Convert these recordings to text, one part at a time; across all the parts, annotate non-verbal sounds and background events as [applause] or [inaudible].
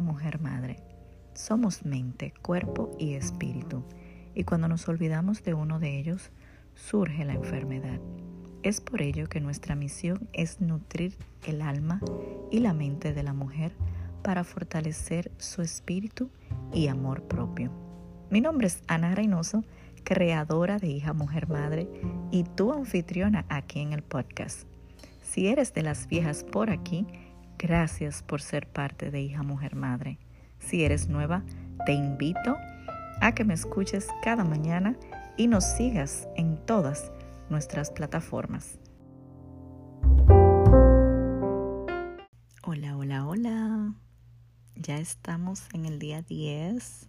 mujer, madre. Somos mente, cuerpo y espíritu, y cuando nos olvidamos de uno de ellos, surge la enfermedad. Es por ello que nuestra misión es nutrir el alma y la mente de la mujer para fortalecer su espíritu y amor propio. Mi nombre es Ana Reynoso, creadora de Hija Mujer Madre y tu anfitriona aquí en el podcast. Si eres de las viejas por aquí, gracias por ser parte de Hija Mujer Madre. Si eres nueva, te invito a que me escuches cada mañana y nos sigas en todas nuestras plataformas. Hola, hola, hola. Ya estamos en el día 10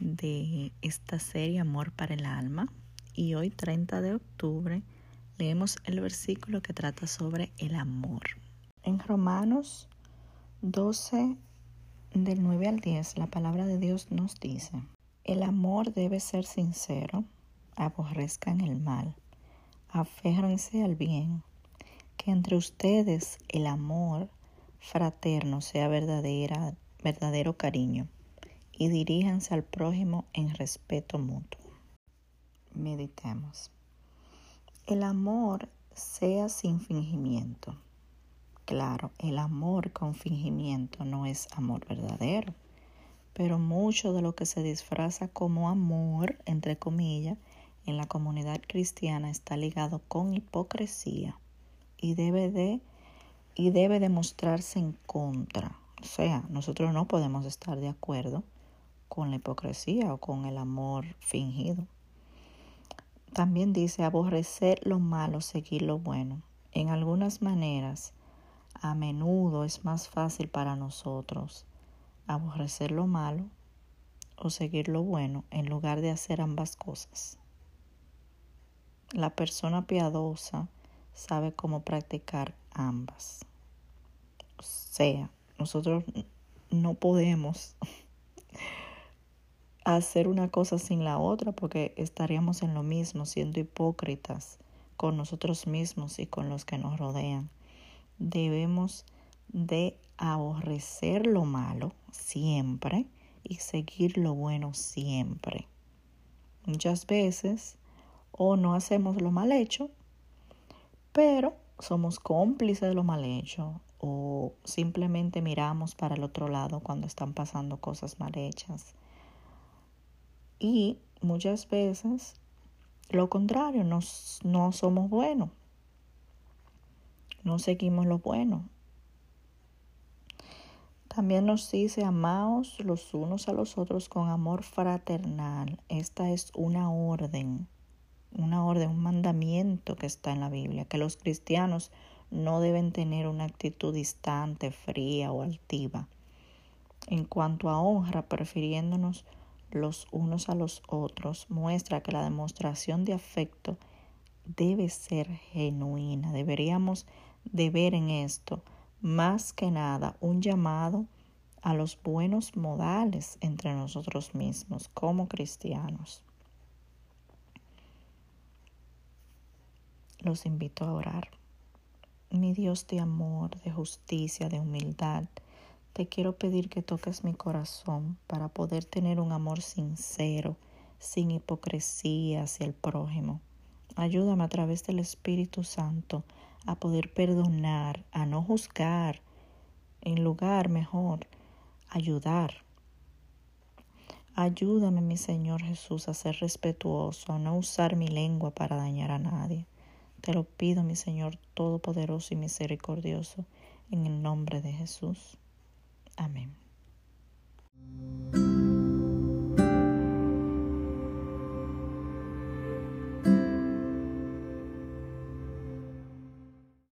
de esta serie Amor para el Alma y hoy 30 de octubre leemos el versículo que trata sobre el amor. En Romanos 12 del 9 al 10 la palabra de Dios nos dice, el amor debe ser sincero, aborrezcan el mal, aférrense al bien, que entre ustedes el amor fraterno sea verdadera, verdadero cariño y diríjanse al prójimo en respeto mutuo. Meditemos. El amor sea sin fingimiento. Claro, el amor con fingimiento no es amor verdadero, pero mucho de lo que se disfraza como amor, entre comillas, en la comunidad cristiana está ligado con hipocresía y debe de y debe demostrarse en contra. O sea, nosotros no podemos estar de acuerdo con la hipocresía o con el amor fingido. También dice aborrecer lo malo, seguir lo bueno. En algunas maneras, a menudo es más fácil para nosotros aborrecer lo malo o seguir lo bueno en lugar de hacer ambas cosas. La persona piadosa sabe cómo practicar ambas. O sea, nosotros no podemos [laughs] hacer una cosa sin la otra porque estaríamos en lo mismo, siendo hipócritas con nosotros mismos y con los que nos rodean. Debemos de aborrecer lo malo siempre y seguir lo bueno siempre. Muchas veces o no hacemos lo mal hecho, pero somos cómplices de lo mal hecho o simplemente miramos para el otro lado cuando están pasando cosas mal hechas y muchas veces lo contrario, no, no somos buenos, no seguimos lo bueno. También nos dice, amaos los unos a los otros con amor fraternal. Esta es una orden, una orden, un mandamiento que está en la Biblia, que los cristianos no deben tener una actitud distante, fría o altiva. En cuanto a honra, prefiriéndonos los unos a los otros muestra que la demostración de afecto debe ser genuina. Deberíamos de ver en esto más que nada un llamado a los buenos modales entre nosotros mismos como cristianos. Los invito a orar. Mi Dios de amor, de justicia, de humildad, te quiero pedir que toques mi corazón para poder tener un amor sincero, sin hipocresía hacia el prójimo. Ayúdame a través del Espíritu Santo a poder perdonar, a no juzgar, en lugar mejor, ayudar. Ayúdame, mi Señor Jesús, a ser respetuoso, a no usar mi lengua para dañar a nadie. Te lo pido, mi Señor Todopoderoso y Misericordioso, en el nombre de Jesús. Amén.